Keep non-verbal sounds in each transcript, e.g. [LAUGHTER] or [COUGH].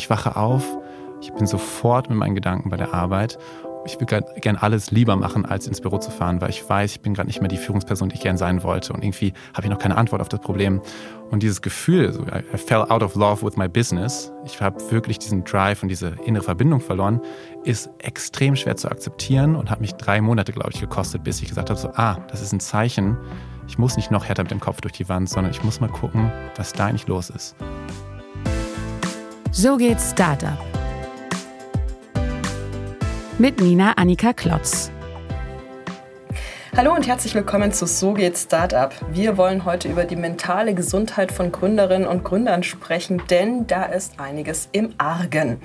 ich wache auf, ich bin sofort mit meinen Gedanken bei der Arbeit ich will gern alles lieber machen, als ins Büro zu fahren, weil ich weiß, ich bin gerade nicht mehr die Führungsperson, die ich gern sein wollte. Und irgendwie habe ich noch keine Antwort auf das Problem. Und dieses Gefühl, so, I fell out of love with my business, ich habe wirklich diesen Drive und diese innere Verbindung verloren, ist extrem schwer zu akzeptieren und hat mich drei Monate, glaube ich, gekostet, bis ich gesagt habe, so, ah, das ist ein Zeichen. Ich muss nicht noch härter mit dem Kopf durch die Wand, sondern ich muss mal gucken, was da eigentlich los ist. So geht Startup mit Nina Annika Klotz. Hallo und herzlich willkommen zu So geht Startup. Wir wollen heute über die mentale Gesundheit von Gründerinnen und Gründern sprechen, denn da ist einiges im Argen.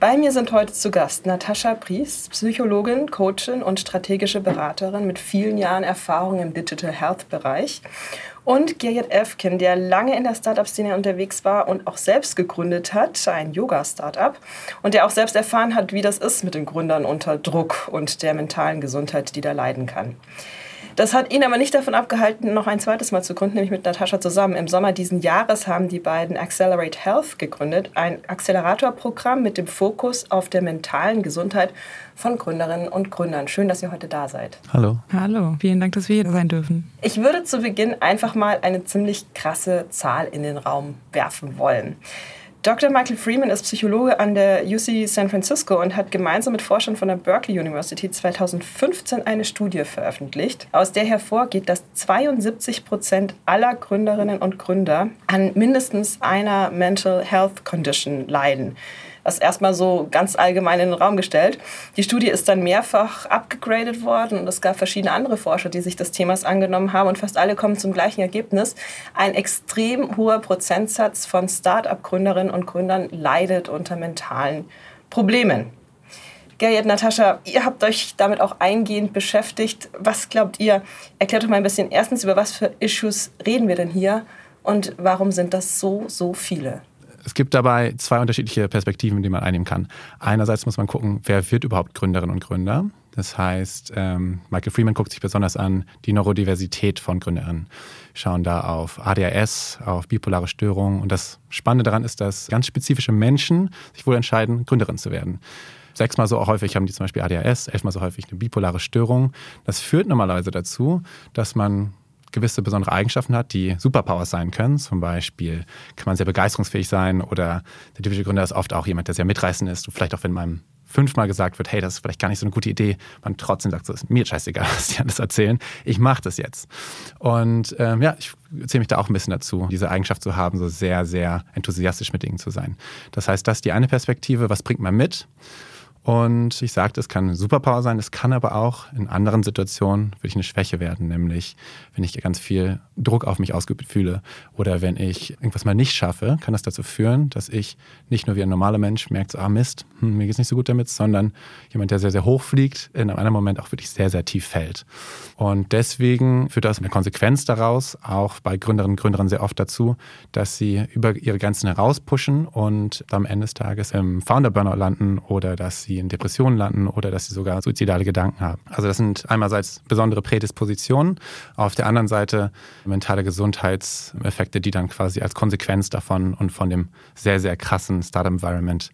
Bei mir sind heute zu Gast Natascha Pries, Psychologin, Coachin und strategische Beraterin mit vielen Jahren Erfahrung im Digital Health Bereich und Gerrit Efkin, der lange in der Startup-Szene unterwegs war und auch selbst gegründet hat, ein Yoga-Startup und der auch selbst erfahren hat, wie das ist mit den Gründern unter Druck und der mentalen Gesundheit, die da leiden kann. Das hat ihn aber nicht davon abgehalten, noch ein zweites Mal zu gründen, nämlich mit Natascha zusammen. Im Sommer diesen Jahres haben die beiden Accelerate Health gegründet, ein Accelerator-Programm mit dem Fokus auf der mentalen Gesundheit von Gründerinnen und Gründern. Schön, dass ihr heute da seid. Hallo. Hallo, vielen Dank, dass wir hier sein dürfen. Ich würde zu Beginn einfach mal eine ziemlich krasse Zahl in den Raum werfen wollen. Dr. Michael Freeman ist Psychologe an der UC San Francisco und hat gemeinsam mit Forschern von der Berkeley University 2015 eine Studie veröffentlicht, aus der hervorgeht, dass 72 Prozent aller Gründerinnen und Gründer an mindestens einer Mental Health Condition leiden das erstmal so ganz allgemein in den Raum gestellt. Die Studie ist dann mehrfach abgegradet worden und es gab verschiedene andere Forscher, die sich des Themas angenommen haben und fast alle kommen zum gleichen Ergebnis. Ein extrem hoher Prozentsatz von Start-up-Gründerinnen und Gründern leidet unter mentalen Problemen. Gerrit, Natascha, ihr habt euch damit auch eingehend beschäftigt. Was glaubt ihr? Erklärt doch mal ein bisschen erstens, über was für Issues reden wir denn hier und warum sind das so, so viele? Es gibt dabei zwei unterschiedliche Perspektiven, die man einnehmen kann. Einerseits muss man gucken, wer wird überhaupt Gründerinnen und Gründer. Das heißt, ähm, Michael Freeman guckt sich besonders an die Neurodiversität von Gründerinnen. Schauen da auf ADHS, auf bipolare Störungen. Und das Spannende daran ist, dass ganz spezifische Menschen sich wohl entscheiden, Gründerin zu werden. Sechsmal so häufig haben die zum Beispiel ADHS, elfmal so häufig eine bipolare Störung. Das führt normalerweise dazu, dass man gewisse besondere Eigenschaften hat, die Superpowers sein können. Zum Beispiel kann man sehr begeisterungsfähig sein oder der typische Gründer ist oft auch jemand, der sehr mitreißend ist. Und vielleicht auch, wenn man fünfmal gesagt wird, hey, das ist vielleicht gar nicht so eine gute Idee, man trotzdem sagt, so ist mir scheißegal, [LAUGHS] was die alles erzählen, ich mache das jetzt. Und ähm, ja, ich zähle mich da auch ein bisschen dazu, diese Eigenschaft zu haben, so sehr, sehr enthusiastisch mit Dingen zu sein. Das heißt, das ist die eine Perspektive, was bringt man mit? Und ich sagte, es kann eine Superpower sein, es kann aber auch in anderen Situationen wirklich eine Schwäche werden, nämlich wenn ich ganz viel Druck auf mich ausgeübt fühle oder wenn ich irgendwas mal nicht schaffe, kann das dazu führen, dass ich nicht nur wie ein normaler Mensch merkt, so, ah Mist, hm, mir geht es nicht so gut damit, sondern jemand, der sehr, sehr hoch fliegt, in einem anderen Moment auch wirklich sehr, sehr tief fällt. Und deswegen führt das eine Konsequenz daraus, auch bei Gründerinnen und Gründern sehr oft dazu, dass sie über ihre Grenzen herauspushen und am Ende des Tages im Founder-Burnout landen oder dass sie sie in Depressionen landen oder dass sie sogar suizidale Gedanken haben. Also das sind einerseits besondere Prädispositionen, auf der anderen Seite mentale Gesundheitseffekte, die dann quasi als Konsequenz davon und von dem sehr, sehr krassen Start-Environment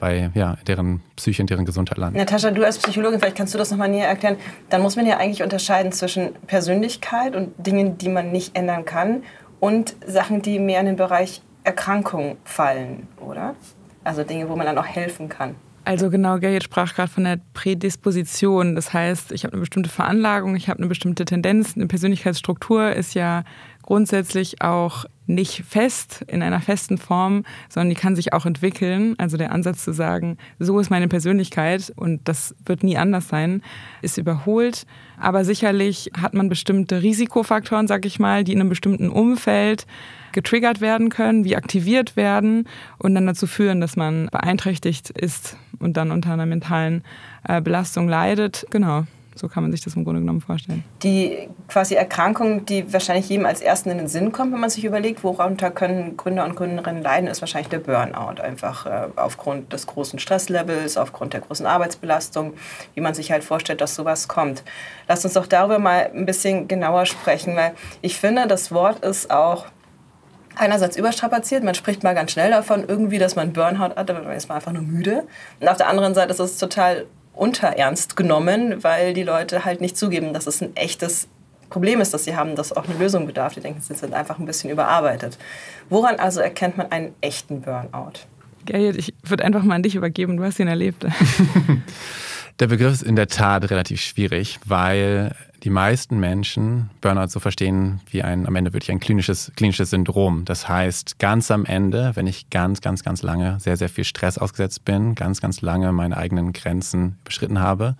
bei ja, deren Psyche und deren Gesundheit landen. Natascha, du als Psychologin, vielleicht kannst du das nochmal näher erklären. Dann muss man ja eigentlich unterscheiden zwischen Persönlichkeit und Dingen, die man nicht ändern kann und Sachen, die mehr in den Bereich Erkrankung fallen, oder? Also Dinge, wo man dann auch helfen kann. Also genau, Gerrit sprach gerade von der Prädisposition. Das heißt, ich habe eine bestimmte Veranlagung, ich habe eine bestimmte Tendenz. Eine Persönlichkeitsstruktur ist ja grundsätzlich auch nicht fest in einer festen Form, sondern die kann sich auch entwickeln. Also der Ansatz zu sagen, so ist meine Persönlichkeit und das wird nie anders sein, ist überholt. Aber sicherlich hat man bestimmte Risikofaktoren, sag ich mal, die in einem bestimmten Umfeld getriggert werden können, wie aktiviert werden und dann dazu führen, dass man beeinträchtigt ist und dann unter einer mentalen äh, Belastung leidet. Genau. So kann man sich das im Grunde genommen vorstellen. Die quasi Erkrankung, die wahrscheinlich jedem als ersten in den Sinn kommt, wenn man sich überlegt, worunter können Gründer und Gründerinnen leiden, ist wahrscheinlich der Burnout. Einfach äh, aufgrund des großen Stresslevels, aufgrund der großen Arbeitsbelastung, wie man sich halt vorstellt, dass sowas kommt. Lasst uns doch darüber mal ein bisschen genauer sprechen, weil ich finde, das Wort ist auch einerseits überstrapaziert, man spricht mal ganz schnell davon, irgendwie, dass man Burnout hat, aber man ist mal einfach nur müde. Und auf der anderen Seite ist es total unterernst genommen, weil die Leute halt nicht zugeben, dass es ein echtes Problem ist, das sie haben, das auch eine Lösung bedarf. Die denken, sie sind einfach ein bisschen überarbeitet. Woran also erkennt man einen echten Burnout? Gerrit, ich würde einfach mal an dich übergeben, du hast ihn erlebt. [LAUGHS] [LAUGHS] Der Begriff ist in der Tat relativ schwierig, weil die meisten Menschen Burnout so verstehen wie ein am Ende wirklich ein klinisches, klinisches Syndrom. Das heißt, ganz am Ende, wenn ich ganz, ganz, ganz lange sehr, sehr viel Stress ausgesetzt bin, ganz, ganz lange meine eigenen Grenzen überschritten habe,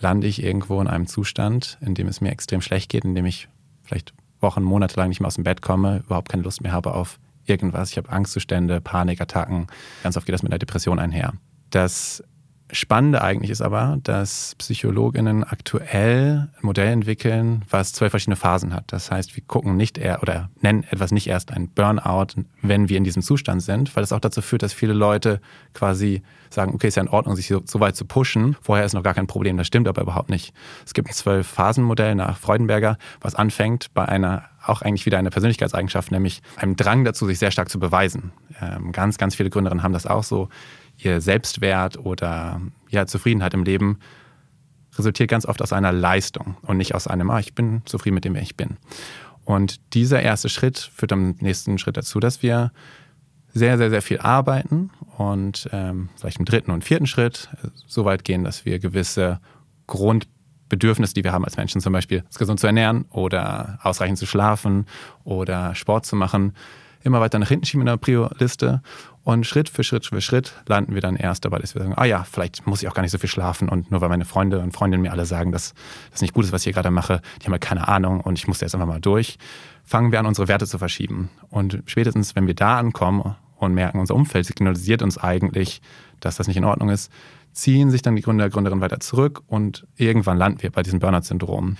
lande ich irgendwo in einem Zustand, in dem es mir extrem schlecht geht, in dem ich vielleicht Wochen, Monate lang nicht mehr aus dem Bett komme, überhaupt keine Lust mehr habe auf irgendwas. Ich habe Angstzustände, Panikattacken. Ganz oft geht das mit einer Depression einher. Das Spannende eigentlich ist aber, dass Psychologinnen aktuell ein Modell entwickeln, was zwei verschiedene Phasen hat. Das heißt, wir gucken nicht eher oder nennen etwas nicht erst ein Burnout, wenn wir in diesem Zustand sind, weil das auch dazu führt, dass viele Leute quasi sagen, okay, ist ja in Ordnung, sich so, so weit zu pushen. Vorher ist noch gar kein Problem. Das stimmt aber überhaupt nicht. Es gibt ein Zwölf-Phasen-Modell nach Freudenberger, was anfängt bei einer auch eigentlich wieder eine Persönlichkeitseigenschaft, nämlich einem Drang dazu, sich sehr stark zu beweisen. Ähm, ganz, ganz viele Gründerinnen haben das auch so ihr Selbstwert oder ja, Zufriedenheit im Leben resultiert ganz oft aus einer Leistung und nicht aus einem, ah, ich bin zufrieden mit dem, wer ich bin. Und dieser erste Schritt führt am nächsten Schritt dazu, dass wir sehr, sehr, sehr viel arbeiten und ähm, vielleicht im dritten und vierten Schritt so weit gehen, dass wir gewisse Grundbedürfnisse, die wir haben als Menschen, zum Beispiel gesund zu ernähren oder ausreichend zu schlafen oder Sport zu machen, immer weiter nach hinten schieben in der Prio-Liste und Schritt für Schritt für Schritt landen wir dann erst dabei, dass wir sagen, ah ja, vielleicht muss ich auch gar nicht so viel schlafen und nur weil meine Freunde und Freundinnen mir alle sagen, dass das nicht gut ist, was ich hier gerade mache, die haben halt keine Ahnung und ich muss jetzt einfach mal durch, fangen wir an, unsere Werte zu verschieben. Und spätestens, wenn wir da ankommen und merken, unser Umfeld signalisiert uns eigentlich, dass das nicht in Ordnung ist, ziehen sich dann die Gründer, Gründerinnen weiter zurück und irgendwann landen wir bei diesem Burnout-Syndrom.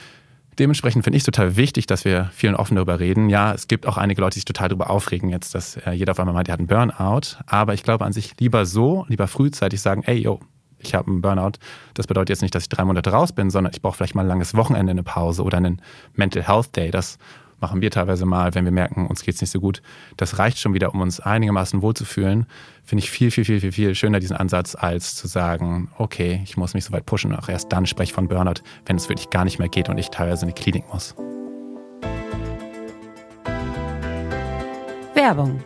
Dementsprechend finde ich es total wichtig, dass wir viel und offen darüber reden. Ja, es gibt auch einige Leute, die sich total darüber aufregen, jetzt, dass äh, jeder auf einmal meint, er hat einen Burnout. Aber ich glaube an sich lieber so, lieber frühzeitig sagen, ey, yo, ich habe einen Burnout. Das bedeutet jetzt nicht, dass ich drei Monate raus bin, sondern ich brauche vielleicht mal ein langes Wochenende, eine Pause oder einen Mental Health Day. Das machen wir teilweise mal, wenn wir merken, uns geht es nicht so gut. Das reicht schon wieder, um uns einigermaßen wohlzufühlen. Finde ich viel, viel, viel, viel, viel schöner, diesen Ansatz, als zu sagen, okay, ich muss mich so weit pushen. Auch erst dann spreche ich von Burnout, wenn es wirklich gar nicht mehr geht und ich teilweise in die Klinik muss. Werbung.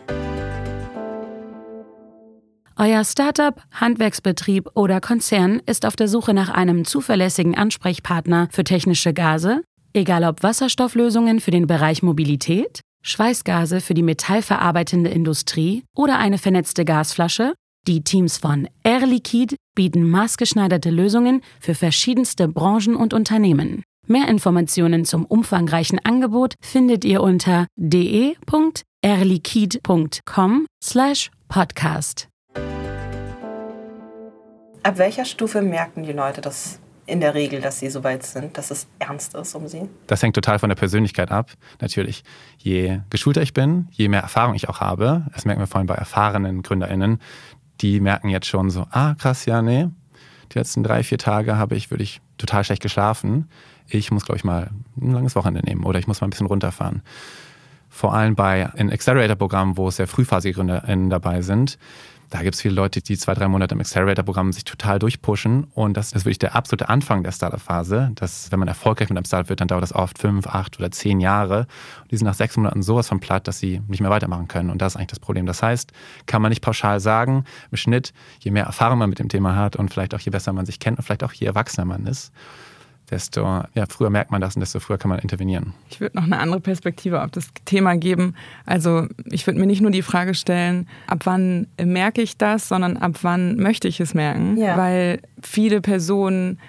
Euer Startup, Handwerksbetrieb oder Konzern ist auf der Suche nach einem zuverlässigen Ansprechpartner für technische Gase, Egal ob Wasserstofflösungen für den Bereich Mobilität, Schweißgase für die metallverarbeitende Industrie oder eine vernetzte Gasflasche, die Teams von Air Liquide bieten maßgeschneiderte Lösungen für verschiedenste Branchen und Unternehmen. Mehr Informationen zum umfangreichen Angebot findet ihr unter de.airliquide.com/podcast. Ab welcher Stufe merken die Leute, dass in der Regel, dass sie so weit sind, dass es ernst ist um sie? Das hängt total von der Persönlichkeit ab. Natürlich, je geschulter ich bin, je mehr Erfahrung ich auch habe, das merken wir vor allem bei erfahrenen GründerInnen, die merken jetzt schon so, ah krass, ja, nee, die letzten drei, vier Tage habe ich wirklich total schlecht geschlafen. Ich muss, glaube ich, mal ein langes Wochenende nehmen oder ich muss mal ein bisschen runterfahren. Vor allem bei einem Accelerator-Programm, wo sehr frühphasige GründerInnen dabei sind, da gibt es viele Leute, die zwei, drei Monate im Accelerator-Programm sich total durchpushen. Und das ist wirklich der absolute Anfang der Startup-Phase. wenn man erfolgreich mit einem Startup wird, dann dauert das oft fünf, acht oder zehn Jahre. Und die sind nach sechs Monaten sowas von platt, dass sie nicht mehr weitermachen können. Und das ist eigentlich das Problem. Das heißt, kann man nicht pauschal sagen, im Schnitt, je mehr Erfahrung man mit dem Thema hat und vielleicht auch je besser man sich kennt und vielleicht auch je erwachsener man ist, desto ja, früher merkt man das und desto früher kann man intervenieren. Ich würde noch eine andere Perspektive auf das Thema geben. Also ich würde mir nicht nur die Frage stellen, ab wann merke ich das, sondern ab wann möchte ich es merken, ja. weil viele Personen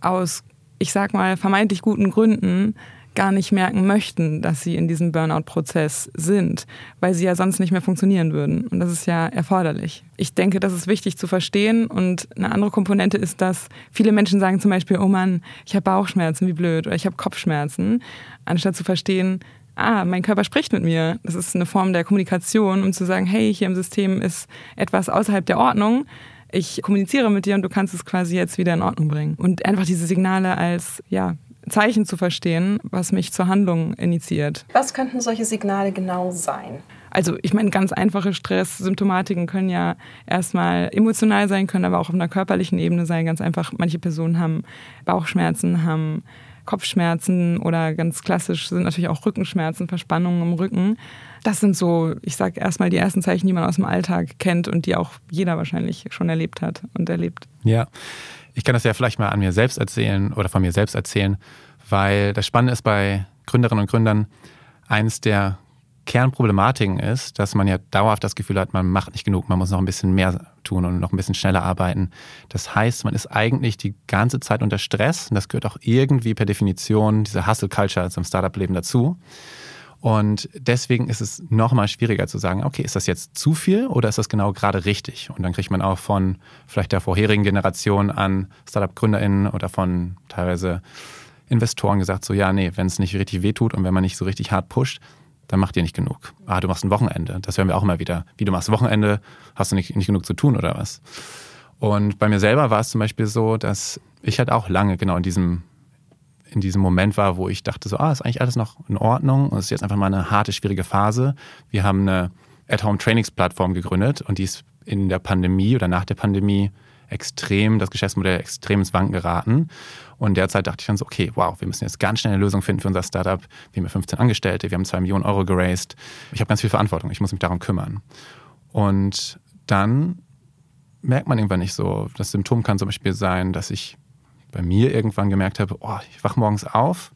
aus, ich sag mal, vermeintlich guten Gründen gar nicht merken möchten, dass sie in diesem Burnout-Prozess sind, weil sie ja sonst nicht mehr funktionieren würden. Und das ist ja erforderlich. Ich denke, das ist wichtig zu verstehen. Und eine andere Komponente ist, dass viele Menschen sagen zum Beispiel, oh Mann, ich habe Bauchschmerzen, wie blöd, oder ich habe Kopfschmerzen, anstatt zu verstehen, ah, mein Körper spricht mit mir. Das ist eine Form der Kommunikation, um zu sagen, hey, hier im System ist etwas außerhalb der Ordnung ich kommuniziere mit dir und du kannst es quasi jetzt wieder in Ordnung bringen. Und einfach diese Signale als ja, Zeichen zu verstehen, was mich zur Handlung initiiert. Was könnten solche Signale genau sein? also ich meine, ganz einfache Stresssymptomatiken können ja erstmal emotional sein, können aber auch auf einer körperlichen Ebene sein. Ganz einfach, manche Personen haben Bauchschmerzen, haben Kopfschmerzen oder ganz klassisch sind natürlich auch Rückenschmerzen, Verspannungen im Rücken. Das sind so, ich sage erstmal die ersten Zeichen, die man aus dem Alltag kennt und die auch jeder wahrscheinlich schon erlebt hat und erlebt. Ja, ich kann das ja vielleicht mal an mir selbst erzählen oder von mir selbst erzählen, weil das Spannende ist bei Gründerinnen und Gründern, eines der Kernproblematiken ist, dass man ja dauerhaft das Gefühl hat, man macht nicht genug, man muss noch ein bisschen mehr tun und noch ein bisschen schneller arbeiten. Das heißt, man ist eigentlich die ganze Zeit unter Stress und das gehört auch irgendwie per Definition dieser Hustle Culture zum Startup-Leben dazu. Und deswegen ist es noch mal schwieriger zu sagen, okay, ist das jetzt zu viel oder ist das genau gerade richtig? Und dann kriegt man auch von vielleicht der vorherigen Generation an Startup-GründerInnen oder von teilweise Investoren gesagt, so ja, nee, wenn es nicht richtig wehtut und wenn man nicht so richtig hart pusht, dann macht ihr nicht genug. Ah, du machst ein Wochenende. Das hören wir auch immer wieder. Wie du machst Wochenende, hast du nicht, nicht genug zu tun oder was? Und bei mir selber war es zum Beispiel so, dass ich halt auch lange genau in diesem, in diesem Moment war, wo ich dachte so, ah, ist eigentlich alles noch in Ordnung und es ist jetzt einfach mal eine harte, schwierige Phase. Wir haben eine At-Home-Trainingsplattform gegründet und die ist in der Pandemie oder nach der Pandemie extrem, das Geschäftsmodell extrem ins Wanken geraten. Und derzeit dachte ich dann so, okay, wow, wir müssen jetzt ganz schnell eine Lösung finden für unser Startup. Wir haben 15 Angestellte, wir haben 2 Millionen Euro geraced. Ich habe ganz viel Verantwortung, ich muss mich darum kümmern. Und dann merkt man irgendwann nicht so. Das Symptom kann zum Beispiel sein, dass ich bei mir irgendwann gemerkt habe, oh, ich wache morgens auf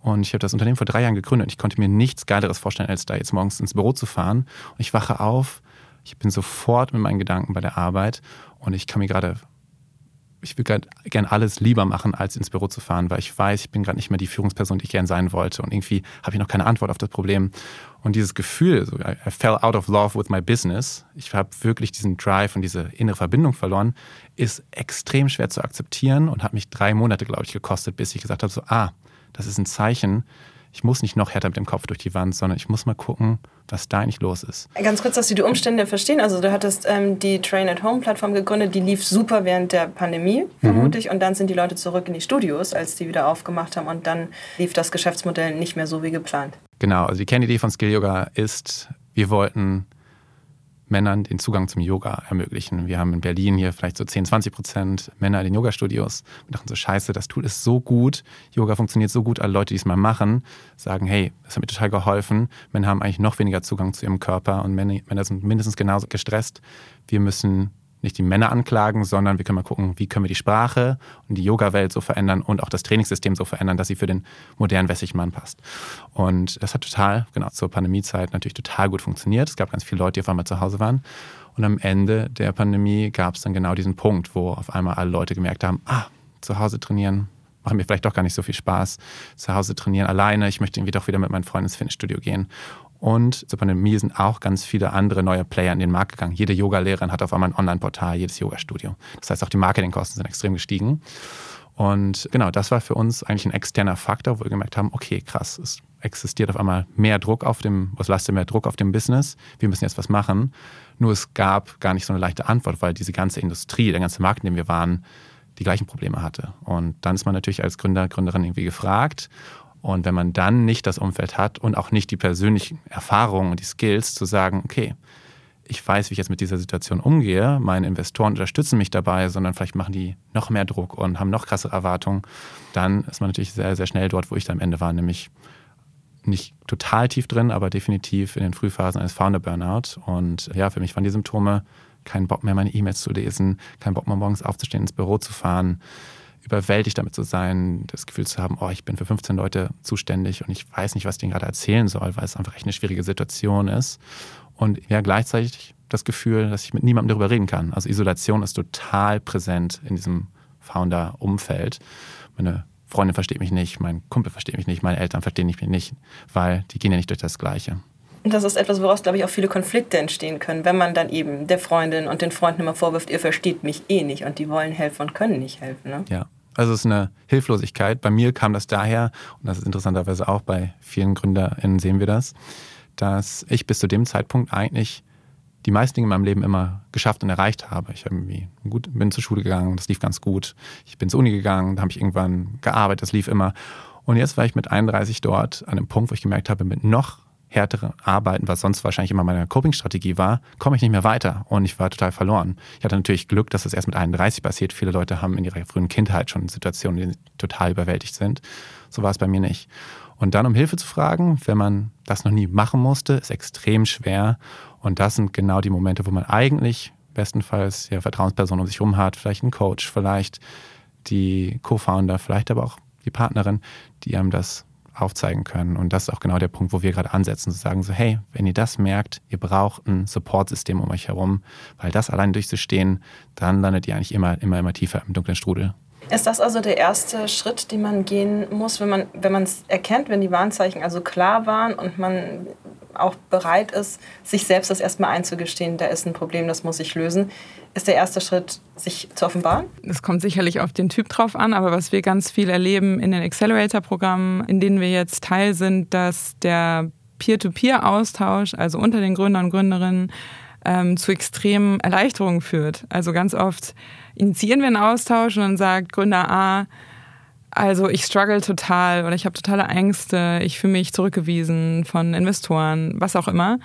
und ich habe das Unternehmen vor drei Jahren gegründet. Ich konnte mir nichts Geileres vorstellen, als da jetzt morgens ins Büro zu fahren. Und ich wache auf, ich bin sofort mit meinen Gedanken bei der Arbeit und ich kann mir gerade ich will gern alles lieber machen, als ins Büro zu fahren, weil ich weiß, ich bin gerade nicht mehr die Führungsperson, die ich gern sein wollte. Und irgendwie habe ich noch keine Antwort auf das Problem. Und dieses Gefühl, so, I fell out of love with my business, ich habe wirklich diesen Drive und diese innere Verbindung verloren, ist extrem schwer zu akzeptieren und hat mich drei Monate, glaube ich, gekostet, bis ich gesagt habe, so, ah, das ist ein Zeichen, ich muss nicht noch härter mit dem Kopf durch die Wand, sondern ich muss mal gucken, was da eigentlich los ist. Ganz kurz, dass Sie die Umstände verstehen. Also du hattest ähm, die Train-at-Home-Plattform gegründet, die lief super während der Pandemie, mhm. vermutlich. Mhm. Und dann sind die Leute zurück in die Studios, als die wieder aufgemacht haben. Und dann lief das Geschäftsmodell nicht mehr so wie geplant. Genau, also die Kernidee von Skill Yoga ist, wir wollten Männern den Zugang zum Yoga ermöglichen. Wir haben in Berlin hier vielleicht so 10, 20 Prozent Männer in den Yoga-Studios. Wir dachten so, scheiße, das Tool ist so gut, Yoga funktioniert so gut, alle Leute, die es mal machen, sagen, hey, das hat mir total geholfen. Männer haben eigentlich noch weniger Zugang zu ihrem Körper und Männer sind mindestens genauso gestresst. Wir müssen nicht die Männer anklagen, sondern wir können mal gucken, wie können wir die Sprache und die Yoga-Welt so verändern und auch das Trainingssystem so verändern, dass sie für den modernen westlichen Mann passt. Und das hat total, genau, zur Pandemiezeit natürlich total gut funktioniert. Es gab ganz viele Leute, die auf einmal zu Hause waren. Und am Ende der Pandemie gab es dann genau diesen Punkt, wo auf einmal alle Leute gemerkt haben, ah, zu Hause trainieren, macht mir vielleicht doch gar nicht so viel Spaß. Zu Hause trainieren alleine, ich möchte irgendwie doch wieder mit meinen Freunden ins Fitnessstudio gehen. Und zur Pandemie sind auch ganz viele andere neue Player in den Markt gegangen. Jede Yoga-Lehrerin hat auf einmal ein Online-Portal, jedes Yoga-Studio. Das heißt, auch die Marketingkosten sind extrem gestiegen. Und genau, das war für uns eigentlich ein externer Faktor, wo wir gemerkt haben, okay, krass, es existiert auf einmal mehr Druck auf dem, was lastet mehr Druck auf dem Business. Wir müssen jetzt was machen. Nur es gab gar nicht so eine leichte Antwort, weil diese ganze Industrie, der ganze Markt, in dem wir waren, die gleichen Probleme hatte. Und dann ist man natürlich als Gründer, Gründerin irgendwie gefragt. Und wenn man dann nicht das Umfeld hat und auch nicht die persönlichen Erfahrungen und die Skills zu sagen, okay, ich weiß, wie ich jetzt mit dieser Situation umgehe, meine Investoren unterstützen mich dabei, sondern vielleicht machen die noch mehr Druck und haben noch krassere Erwartungen, dann ist man natürlich sehr, sehr schnell dort, wo ich da am Ende war, nämlich nicht total tief drin, aber definitiv in den Frühphasen eines Founder-Burnout. Und ja, für mich waren die Symptome kein Bock mehr, meine E-Mails zu lesen, kein Bock mehr, morgens aufzustehen, ins Büro zu fahren, überwältigt damit zu sein, das Gefühl zu haben, oh, ich bin für 15 Leute zuständig und ich weiß nicht, was ich denen gerade erzählen soll, weil es einfach echt eine schwierige Situation ist. Und ja, gleichzeitig das Gefühl, dass ich mit niemandem darüber reden kann. Also Isolation ist total präsent in diesem Founder-Umfeld. Meine Freundin versteht mich nicht, mein Kumpel versteht mich nicht, meine Eltern verstehen mich nicht, weil die gehen ja nicht durch das Gleiche. Und das ist etwas, woraus, glaube ich, auch viele Konflikte entstehen können, wenn man dann eben der Freundin und den Freunden immer vorwirft, ihr versteht mich eh nicht und die wollen helfen und können nicht helfen. Ne? Ja, also es ist eine Hilflosigkeit. Bei mir kam das daher, und das ist interessanterweise auch bei vielen GründerInnen sehen wir das, dass ich bis zu dem Zeitpunkt eigentlich die meisten Dinge in meinem Leben immer geschafft und erreicht habe. Ich irgendwie gut, bin zur Schule gegangen, das lief ganz gut. Ich bin zur Uni gegangen, da habe ich irgendwann gearbeitet, das lief immer. Und jetzt war ich mit 31 dort an einem Punkt, wo ich gemerkt habe, mit noch härtere Arbeiten, was sonst wahrscheinlich immer meine Coping-Strategie war, komme ich nicht mehr weiter und ich war total verloren. Ich hatte natürlich Glück, dass das erst mit 31 passiert. Viele Leute haben in ihrer frühen Kindheit schon Situationen, sie total überwältigt sind. So war es bei mir nicht. Und dann um Hilfe zu fragen, wenn man das noch nie machen musste, ist extrem schwer. Und das sind genau die Momente, wo man eigentlich bestenfalls ja Vertrauenspersonen um sich herum hat, vielleicht einen Coach, vielleicht die Co-Founder, vielleicht aber auch die Partnerin, die einem das aufzeigen können. Und das ist auch genau der Punkt, wo wir gerade ansetzen, zu sagen so, hey, wenn ihr das merkt, ihr braucht ein Supportsystem um euch herum, weil das allein durchzustehen, dann landet ihr eigentlich immer, immer, immer tiefer im dunklen Strudel. Ist das also der erste Schritt, den man gehen muss, wenn man wenn es erkennt, wenn die Warnzeichen also klar waren und man auch bereit ist, sich selbst das erstmal einzugestehen, da ist ein Problem, das muss ich lösen, ist der erste Schritt, sich zu offenbaren? Das kommt sicherlich auf den Typ drauf an, aber was wir ganz viel erleben in den Accelerator-Programmen, in denen wir jetzt Teil sind, dass der Peer-to-Peer-Austausch, also unter den Gründern und Gründerinnen, ähm, zu extremen Erleichterungen führt. Also ganz oft initiieren wir einen Austausch und dann sagt Gründer A, also ich struggle total oder ich habe totale Ängste, ich fühle mich zurückgewiesen von Investoren, was auch immer.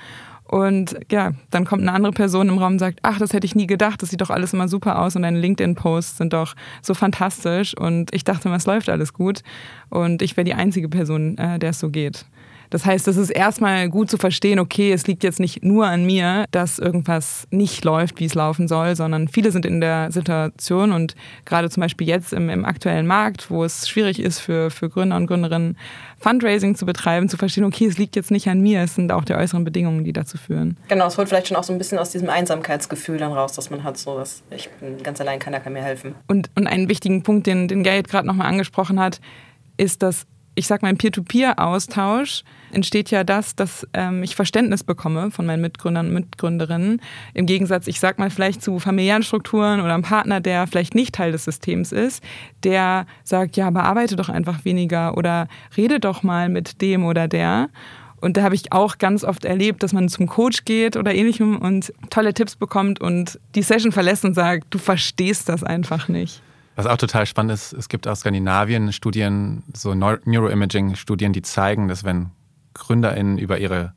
Und ja, dann kommt eine andere Person im Raum und sagt, ach, das hätte ich nie gedacht, das sieht doch alles immer super aus und deine LinkedIn-Posts sind doch so fantastisch und ich dachte, es läuft alles gut und ich wäre die einzige Person, äh, der es so geht. Das heißt, es ist erstmal gut zu verstehen, okay, es liegt jetzt nicht nur an mir, dass irgendwas nicht läuft, wie es laufen soll, sondern viele sind in der Situation und gerade zum Beispiel jetzt im, im aktuellen Markt, wo es schwierig ist für, für Gründer und Gründerinnen, Fundraising zu betreiben, zu verstehen, okay, es liegt jetzt nicht an mir, es sind auch die äußeren Bedingungen, die dazu führen. Genau, es holt vielleicht schon auch so ein bisschen aus diesem Einsamkeitsgefühl dann raus, dass man hat, so dass ich bin ganz allein, keiner kann mir helfen. Und, und einen wichtigen Punkt, den, den Gerrit gerade nochmal angesprochen hat, ist, dass ich sage mal, im Peer-to-Peer-Austausch entsteht ja das, dass ähm, ich Verständnis bekomme von meinen Mitgründern und Mitgründerinnen. Im Gegensatz, ich sage mal, vielleicht zu familiären Strukturen oder einem Partner, der vielleicht nicht Teil des Systems ist, der sagt, ja, aber arbeite doch einfach weniger oder rede doch mal mit dem oder der. Und da habe ich auch ganz oft erlebt, dass man zum Coach geht oder ähnlichem und tolle Tipps bekommt und die Session verlässt und sagt, du verstehst das einfach nicht. Was auch total spannend ist, es gibt aus Skandinavien Studien, so Neuroimaging-Studien, die zeigen, dass wenn GründerInnen über ihre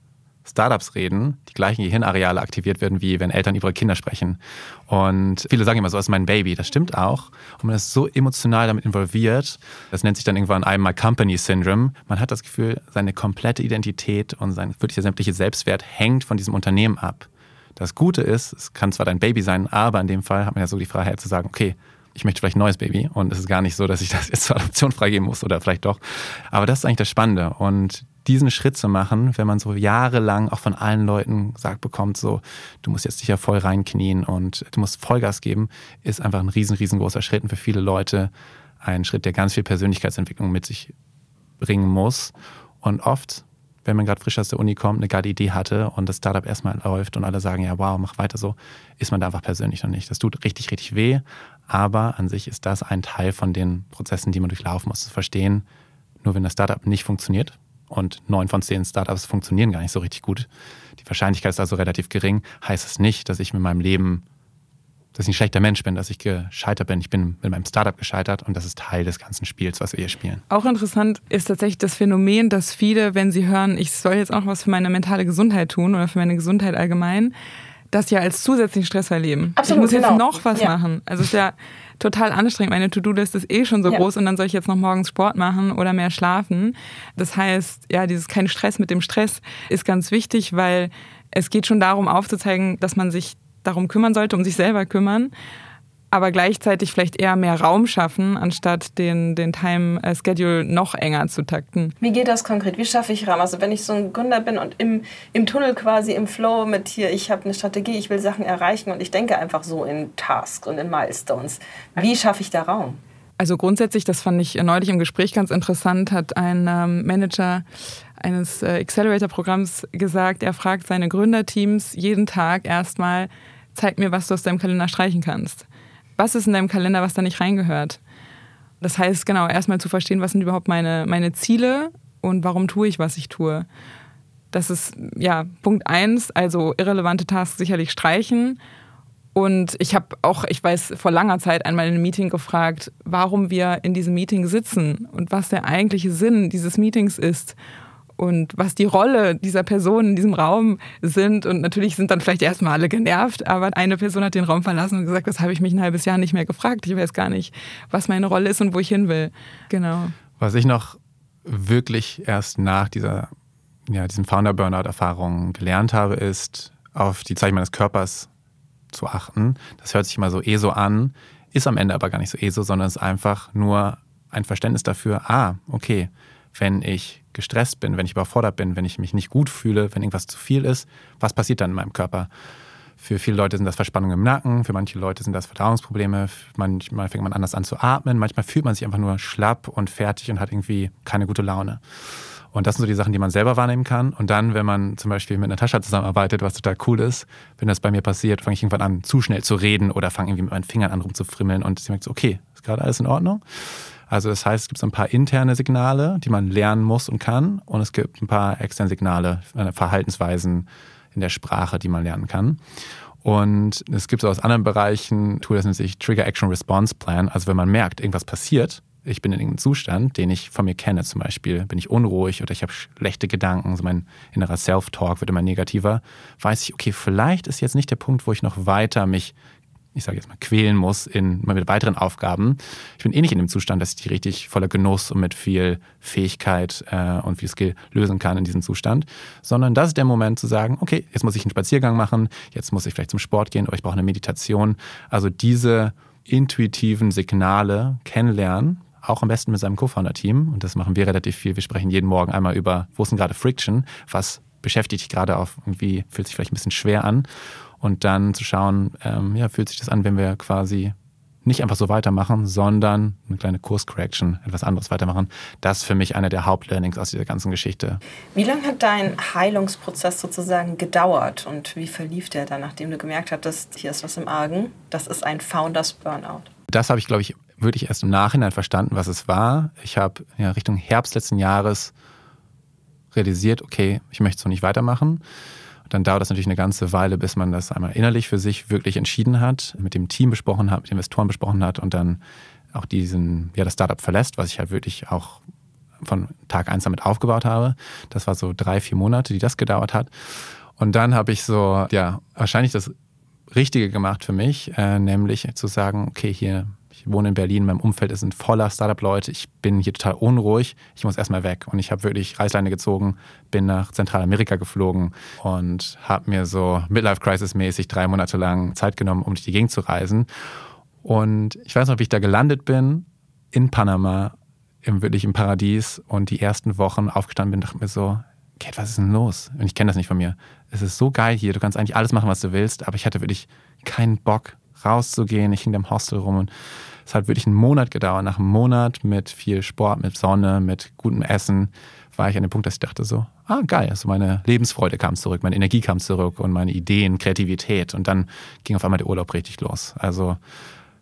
Startups reden, die gleichen Gehirnareale aktiviert werden, wie wenn Eltern über ihre Kinder sprechen. Und viele sagen immer so, das ist mein Baby. Das stimmt auch. Und man ist so emotional damit involviert. Das nennt sich dann irgendwann einmal Company Syndrome. Man hat das Gefühl, seine komplette Identität und sein wirklich sämtliche Selbstwert hängt von diesem Unternehmen ab. Das Gute ist, es kann zwar dein Baby sein, aber in dem Fall hat man ja so die Freiheit zu sagen, okay, ich möchte vielleicht ein neues Baby und es ist gar nicht so, dass ich das jetzt zur Adoption freigeben muss oder vielleicht doch. Aber das ist eigentlich das Spannende und diesen Schritt zu machen, wenn man so jahrelang auch von allen Leuten gesagt bekommt, so, du musst jetzt dich ja voll reinknien und du musst Vollgas geben, ist einfach ein riesen, riesengroßer Schritt und für viele Leute ein Schritt, der ganz viel Persönlichkeitsentwicklung mit sich bringen muss. Und oft wenn man gerade frisch aus der Uni kommt, eine geile Idee hatte und das Startup erstmal läuft und alle sagen, ja, wow, mach weiter so, ist man da einfach persönlich noch nicht. Das tut richtig, richtig weh, aber an sich ist das ein Teil von den Prozessen, die man durchlaufen muss, zu verstehen, nur wenn das Startup nicht funktioniert, und neun von zehn Startups funktionieren gar nicht so richtig gut. Die Wahrscheinlichkeit ist also relativ gering. Heißt es nicht, dass ich mit meinem Leben dass ich ein schlechter Mensch bin, dass ich gescheitert bin. Ich bin mit meinem Startup gescheitert und das ist Teil des ganzen Spiels, was wir hier spielen. Auch interessant ist tatsächlich das Phänomen, dass viele, wenn sie hören, ich soll jetzt auch was für meine mentale Gesundheit tun oder für meine Gesundheit allgemein, das ja als zusätzlichen Stress erleben. Absolut, ich muss jetzt genau. noch was ja. machen. Also es ist ja total anstrengend. Meine To-Do-List ist eh schon so ja. groß und dann soll ich jetzt noch morgens Sport machen oder mehr schlafen. Das heißt, ja, dieses kein Stress mit dem Stress ist ganz wichtig, weil es geht schon darum aufzuzeigen, dass man sich darum kümmern sollte, um sich selber kümmern, aber gleichzeitig vielleicht eher mehr Raum schaffen, anstatt den, den Time-Schedule noch enger zu takten. Wie geht das konkret? Wie schaffe ich Raum? Also wenn ich so ein Gründer bin und im, im Tunnel quasi, im Flow mit hier, ich habe eine Strategie, ich will Sachen erreichen und ich denke einfach so in Tasks und in Milestones. Wie schaffe ich da Raum? Also grundsätzlich, das fand ich neulich im Gespräch ganz interessant, hat ein ähm, Manager eines äh, Accelerator-Programms gesagt, er fragt seine Gründerteams jeden Tag erstmal, zeig mir, was du aus deinem Kalender streichen kannst. Was ist in deinem Kalender, was da nicht reingehört? Das heißt, genau, erstmal zu verstehen, was sind überhaupt meine, meine Ziele und warum tue ich, was ich tue. Das ist ja Punkt eins, also irrelevante Tasks sicherlich streichen. Und ich habe auch, ich weiß, vor langer Zeit einmal in einem Meeting gefragt, warum wir in diesem Meeting sitzen und was der eigentliche Sinn dieses Meetings ist. Und was die Rolle dieser Person in diesem Raum sind. Und natürlich sind dann vielleicht erstmal alle genervt, aber eine Person hat den Raum verlassen und gesagt, das habe ich mich ein halbes Jahr nicht mehr gefragt. Ich weiß gar nicht, was meine Rolle ist und wo ich hin will. Genau. Was ich noch wirklich erst nach dieser, ja, diesem Founder-Burnout-Erfahrung gelernt habe, ist, auf die Zeichen meines Körpers zu achten. Das hört sich immer so eh so an, ist am Ende aber gar nicht so eh so, sondern ist einfach nur ein Verständnis dafür, ah, okay, wenn ich gestresst bin, wenn ich überfordert bin, wenn ich mich nicht gut fühle, wenn irgendwas zu viel ist, was passiert dann in meinem Körper? Für viele Leute sind das Verspannungen im Nacken, für manche Leute sind das Verdauungsprobleme, manchmal fängt man anders an zu atmen, manchmal fühlt man sich einfach nur schlapp und fertig und hat irgendwie keine gute Laune. Und das sind so die Sachen, die man selber wahrnehmen kann. Und dann, wenn man zum Beispiel mit Natascha zusammenarbeitet, was total cool ist, wenn das bei mir passiert, fange ich irgendwann an, zu schnell zu reden oder fange irgendwie mit meinen Fingern an rumzufrimmeln und sie merkt so, okay, ist gerade alles in Ordnung. Also das heißt, es gibt so ein paar interne Signale, die man lernen muss und kann. Und es gibt ein paar externe Signale, äh, Verhaltensweisen in der Sprache, die man lernen kann. Und es gibt so aus anderen Bereichen, Tool, das nennt sich Trigger Action Response Plan. Also wenn man merkt, irgendwas passiert, ich bin in irgendeinem Zustand, den ich von mir kenne, zum Beispiel bin ich unruhig oder ich habe schlechte Gedanken, so mein innerer Self-Talk wird immer negativer, weiß ich, okay, vielleicht ist jetzt nicht der Punkt, wo ich noch weiter mich, ich sage jetzt mal, quälen muss in mit weiteren Aufgaben. Ich bin eh nicht in dem Zustand, dass ich die richtig voller Genuss und mit viel Fähigkeit äh, und viel Skill lösen kann in diesem Zustand, sondern das ist der Moment zu sagen, okay, jetzt muss ich einen Spaziergang machen, jetzt muss ich vielleicht zum Sport gehen oder ich brauche eine Meditation. Also diese intuitiven Signale kennenlernen, auch am besten mit seinem Co-Founder-Team. Und das machen wir relativ viel. Wir sprechen jeden Morgen einmal über, wo ist denn gerade Friction? Was beschäftigt dich gerade auf, irgendwie fühlt sich vielleicht ein bisschen schwer an. Und dann zu schauen, ähm, ja, fühlt sich das an, wenn wir quasi nicht einfach so weitermachen, sondern eine kleine Kurs-Correction, etwas anderes weitermachen. Das ist für mich einer der Hauptlearnings aus dieser ganzen Geschichte. Wie lange hat dein Heilungsprozess sozusagen gedauert und wie verlief der dann, nachdem du gemerkt hattest, hier ist was im Argen? Das ist ein Founders Burnout. Das habe ich, glaube ich, wirklich erst im Nachhinein verstanden, was es war. Ich habe ja, Richtung Herbst letzten Jahres realisiert, okay, ich möchte so nicht weitermachen. Dann dauert das natürlich eine ganze Weile, bis man das einmal innerlich für sich wirklich entschieden hat, mit dem Team besprochen hat, mit Investoren besprochen hat und dann auch diesen, ja, das Startup verlässt, was ich halt wirklich auch von Tag eins damit aufgebaut habe. Das war so drei, vier Monate, die das gedauert hat. Und dann habe ich so, ja, wahrscheinlich das Richtige gemacht für mich, äh, nämlich zu sagen, okay, hier ich wohne in Berlin, mein Umfeld sind voller Startup-Leute. Ich bin hier total unruhig. Ich muss erstmal weg. Und ich habe wirklich Reißleine gezogen, bin nach Zentralamerika geflogen und habe mir so Midlife-Crisis-mäßig drei Monate lang Zeit genommen, um durch die Gegend zu reisen. Und ich weiß noch, wie ich da gelandet bin, in Panama, im wirklich im Paradies und die ersten Wochen aufgestanden bin, dachte mir so, Kate, was ist denn los? Und ich kenne das nicht von mir. Es ist so geil hier, du kannst eigentlich alles machen, was du willst, aber ich hatte wirklich keinen Bock rauszugehen. Ich hing im Hostel rum und es hat wirklich einen Monat gedauert. Nach einem Monat mit viel Sport, mit Sonne, mit gutem Essen war ich an dem Punkt, dass ich dachte so, ah geil, also meine Lebensfreude kam zurück, meine Energie kam zurück und meine Ideen, Kreativität. Und dann ging auf einmal der Urlaub richtig los. Also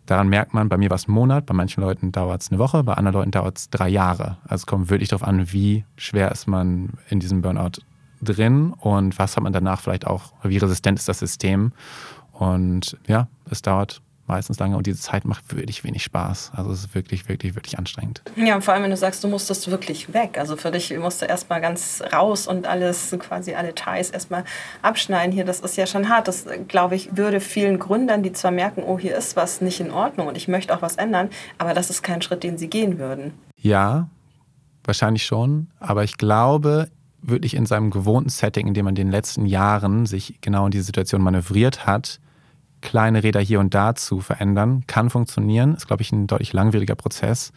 daran merkt man, bei mir war es ein Monat, bei manchen Leuten dauert es eine Woche, bei anderen Leuten dauert es drei Jahre. Also es kommt wirklich darauf an, wie schwer ist man in diesem Burnout drin und was hat man danach vielleicht auch, wie resistent ist das System. Und ja, es dauert meistens lange und diese Zeit macht wirklich wenig Spaß. Also es ist wirklich, wirklich, wirklich anstrengend. Ja, und vor allem, wenn du sagst, du musstest wirklich weg. Also für dich musste erstmal ganz raus und alles, quasi alle Ties erstmal abschneiden hier. Das ist ja schon hart. Das, glaube ich, würde vielen Gründern, die zwar merken, oh, hier ist was nicht in Ordnung und ich möchte auch was ändern, aber das ist kein Schritt, den sie gehen würden. Ja, wahrscheinlich schon. Aber ich glaube, wirklich in seinem gewohnten Setting, in dem man in den letzten Jahren sich genau in diese Situation manövriert hat, kleine Räder hier und da zu verändern, kann funktionieren. Ist, glaube ich, ein deutlich langwieriger Prozess.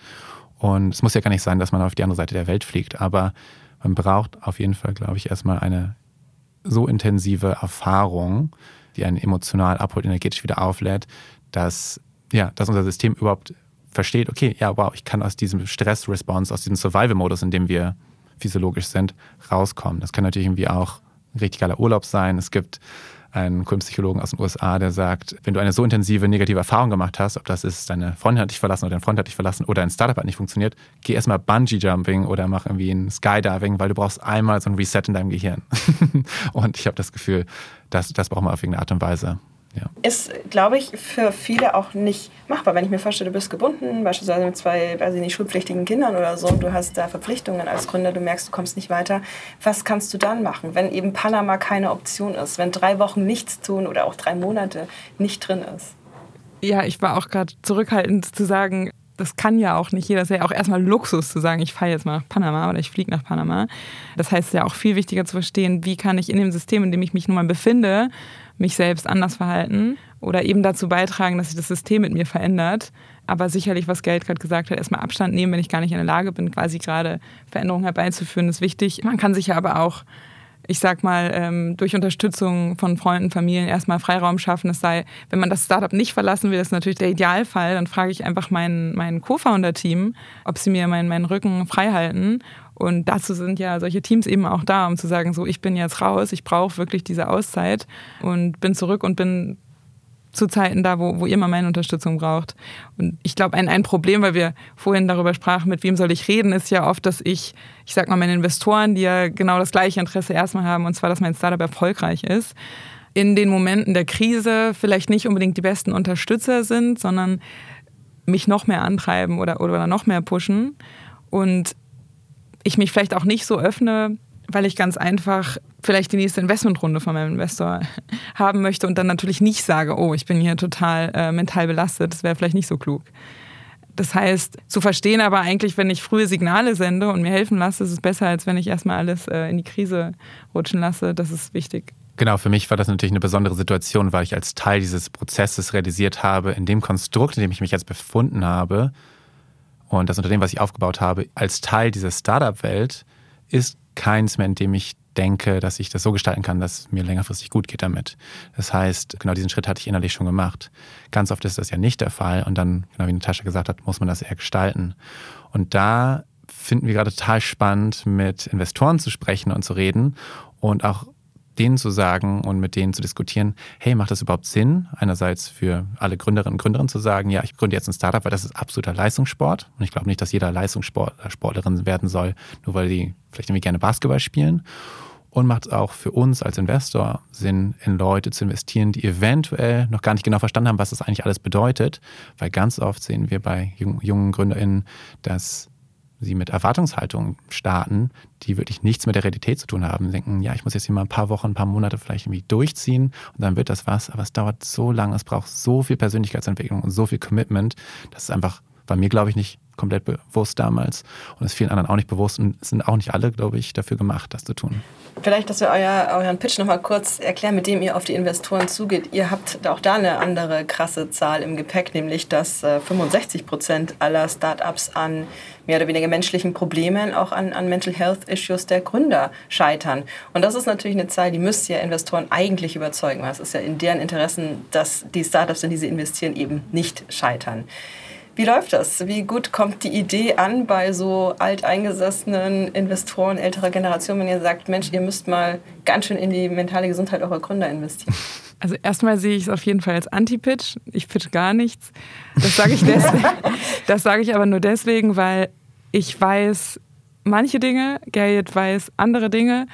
Und es muss ja gar nicht sein, dass man auf die andere Seite der Welt fliegt, aber man braucht auf jeden Fall, glaube ich, erstmal eine so intensive Erfahrung, die einen emotional abholt, energetisch wieder auflädt, dass, ja, dass unser System überhaupt versteht, okay, ja, wow, ich kann aus diesem Stress-Response, aus diesem Survival-Modus, in dem wir physiologisch sind, rauskommen. Das kann natürlich irgendwie auch ein richtig geiler Urlaub sein. Es gibt einen Kunstpsychologen aus den USA, der sagt, wenn du eine so intensive negative Erfahrung gemacht hast, ob das ist, deine Freundin hat dich verlassen oder dein Freund hat dich verlassen oder ein Startup hat nicht funktioniert, geh erstmal Bungee-Jumping oder mach irgendwie ein Skydiving, weil du brauchst einmal so ein Reset in deinem Gehirn. [LAUGHS] und ich habe das Gefühl, das, das braucht man auf irgendeine Art und Weise. Ja. Ist, glaube ich, für viele auch nicht machbar. Wenn ich mir vorstelle, du bist gebunden, beispielsweise mit zwei, weiß ich nicht, schulpflichtigen Kindern oder so, und du hast da Verpflichtungen als Gründer, du merkst, du kommst nicht weiter. Was kannst du dann machen, wenn eben Panama keine Option ist, wenn drei Wochen nichts tun oder auch drei Monate nicht drin ist? Ja, ich war auch gerade zurückhaltend zu sagen, das kann ja auch nicht jeder. Das ist ja auch erstmal Luxus zu sagen, ich fahre jetzt mal nach Panama oder ich fliege nach Panama. Das heißt ja auch viel wichtiger zu verstehen, wie kann ich in dem System, in dem ich mich nun mal befinde, mich selbst anders verhalten oder eben dazu beitragen, dass sich das System mit mir verändert. Aber sicherlich, was Geld gerade gesagt hat, erstmal Abstand nehmen, wenn ich gar nicht in der Lage bin, quasi gerade Veränderungen herbeizuführen, ist wichtig. Man kann sich ja aber auch ich sag mal, ähm, durch Unterstützung von Freunden, Familien erstmal Freiraum schaffen. Es sei, wenn man das Startup nicht verlassen will, ist natürlich der Idealfall, dann frage ich einfach mein, mein Co-Founder-Team, ob sie mir meinen, meinen Rücken frei halten. Und dazu sind ja solche Teams eben auch da, um zu sagen, so, ich bin jetzt raus, ich brauche wirklich diese Auszeit und bin zurück und bin zu Zeiten da, wo, wo ihr mal meine Unterstützung braucht. Und ich glaube, ein, ein Problem, weil wir vorhin darüber sprachen, mit wem soll ich reden, ist ja oft, dass ich, ich sag mal, meine Investoren, die ja genau das gleiche Interesse erstmal haben, und zwar, dass mein Startup erfolgreich ist, in den Momenten der Krise vielleicht nicht unbedingt die besten Unterstützer sind, sondern mich noch mehr antreiben oder, oder noch mehr pushen. Und ich mich vielleicht auch nicht so öffne, weil ich ganz einfach vielleicht die nächste Investmentrunde von meinem Investor [LAUGHS] haben möchte und dann natürlich nicht sage, oh, ich bin hier total äh, mental belastet. Das wäre vielleicht nicht so klug. Das heißt, zu verstehen aber eigentlich, wenn ich frühe Signale sende und mir helfen lasse, ist es besser, als wenn ich erstmal alles äh, in die Krise rutschen lasse. Das ist wichtig. Genau, für mich war das natürlich eine besondere Situation, weil ich als Teil dieses Prozesses realisiert habe, in dem Konstrukt, in dem ich mich jetzt befunden habe und das Unternehmen, was ich aufgebaut habe, als Teil dieser Startup-Welt, ist keins mehr, in dem ich denke, dass ich das so gestalten kann, dass mir längerfristig gut geht damit. Das heißt, genau diesen Schritt hatte ich innerlich schon gemacht. Ganz oft ist das ja nicht der Fall und dann, genau wie Natascha gesagt hat, muss man das eher gestalten. Und da finden wir gerade total spannend, mit Investoren zu sprechen und zu reden und auch denen zu sagen und mit denen zu diskutieren, hey, macht das überhaupt Sinn? Einerseits für alle Gründerinnen und Gründer zu sagen, ja, ich gründe jetzt ein Startup, weil das ist absoluter Leistungssport. Und ich glaube nicht, dass jeder Leistungssportlerin werden soll, nur weil die vielleicht irgendwie gerne Basketball spielen. Und macht es auch für uns als Investor Sinn, in Leute zu investieren, die eventuell noch gar nicht genau verstanden haben, was das eigentlich alles bedeutet. Weil ganz oft sehen wir bei jungen GründerInnen, dass sie mit Erwartungshaltung starten, die wirklich nichts mit der Realität zu tun haben. Sie denken, ja, ich muss jetzt hier mal ein paar Wochen, ein paar Monate vielleicht irgendwie durchziehen und dann wird das was. Aber es dauert so lange, es braucht so viel Persönlichkeitsentwicklung und so viel Commitment, dass es einfach bei mir, glaube ich, nicht komplett bewusst damals und es vielen anderen auch nicht bewusst und sind auch nicht alle, glaube ich, dafür gemacht, das zu tun. Vielleicht, dass wir euer, euren Pitch nochmal kurz erklären, mit dem ihr auf die Investoren zugeht. Ihr habt auch da eine andere krasse Zahl im Gepäck, nämlich dass 65 äh, Prozent aller Startups an mehr oder weniger menschlichen Problemen, auch an, an Mental Health Issues der Gründer scheitern. Und das ist natürlich eine Zahl, die müsste ja Investoren eigentlich überzeugen, weil es ist ja in deren Interessen, dass die Startups, in die sie investieren, eben nicht scheitern. Wie läuft das? Wie gut kommt die Idee an bei so alteingesessenen Investoren älterer Generation, wenn ihr sagt, Mensch, ihr müsst mal ganz schön in die mentale Gesundheit eurer Gründer investieren? [LAUGHS] Also erstmal sehe ich es auf jeden Fall als Anti-Pitch. Ich pitch gar nichts. Das sage ich [LAUGHS] das sage ich aber nur deswegen, weil ich weiß manche Dinge, Gerrit weiß andere Dinge.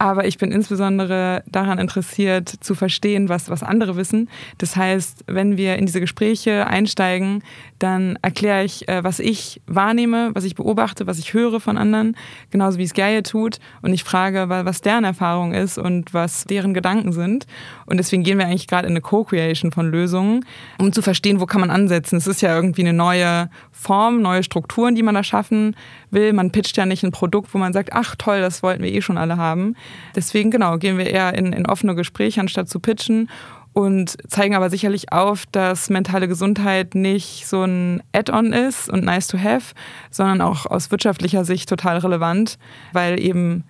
Aber ich bin insbesondere daran interessiert, zu verstehen, was, was andere wissen. Das heißt, wenn wir in diese Gespräche einsteigen, dann erkläre ich, äh, was ich wahrnehme, was ich beobachte, was ich höre von anderen, genauso wie es Gaia tut. Und ich frage, was deren Erfahrung ist und was deren Gedanken sind. Und deswegen gehen wir eigentlich gerade in eine Co-Creation von Lösungen, um zu verstehen, wo kann man ansetzen. Es ist ja irgendwie eine neue Form, neue Strukturen, die man da schaffen will. Man pitcht ja nicht ein Produkt, wo man sagt, ach toll, das wollten wir eh schon alle haben. Deswegen, genau, gehen wir eher in, in offene Gespräche, anstatt zu pitchen und zeigen aber sicherlich auf, dass mentale Gesundheit nicht so ein Add-on ist und nice to have, sondern auch aus wirtschaftlicher Sicht total relevant, weil eben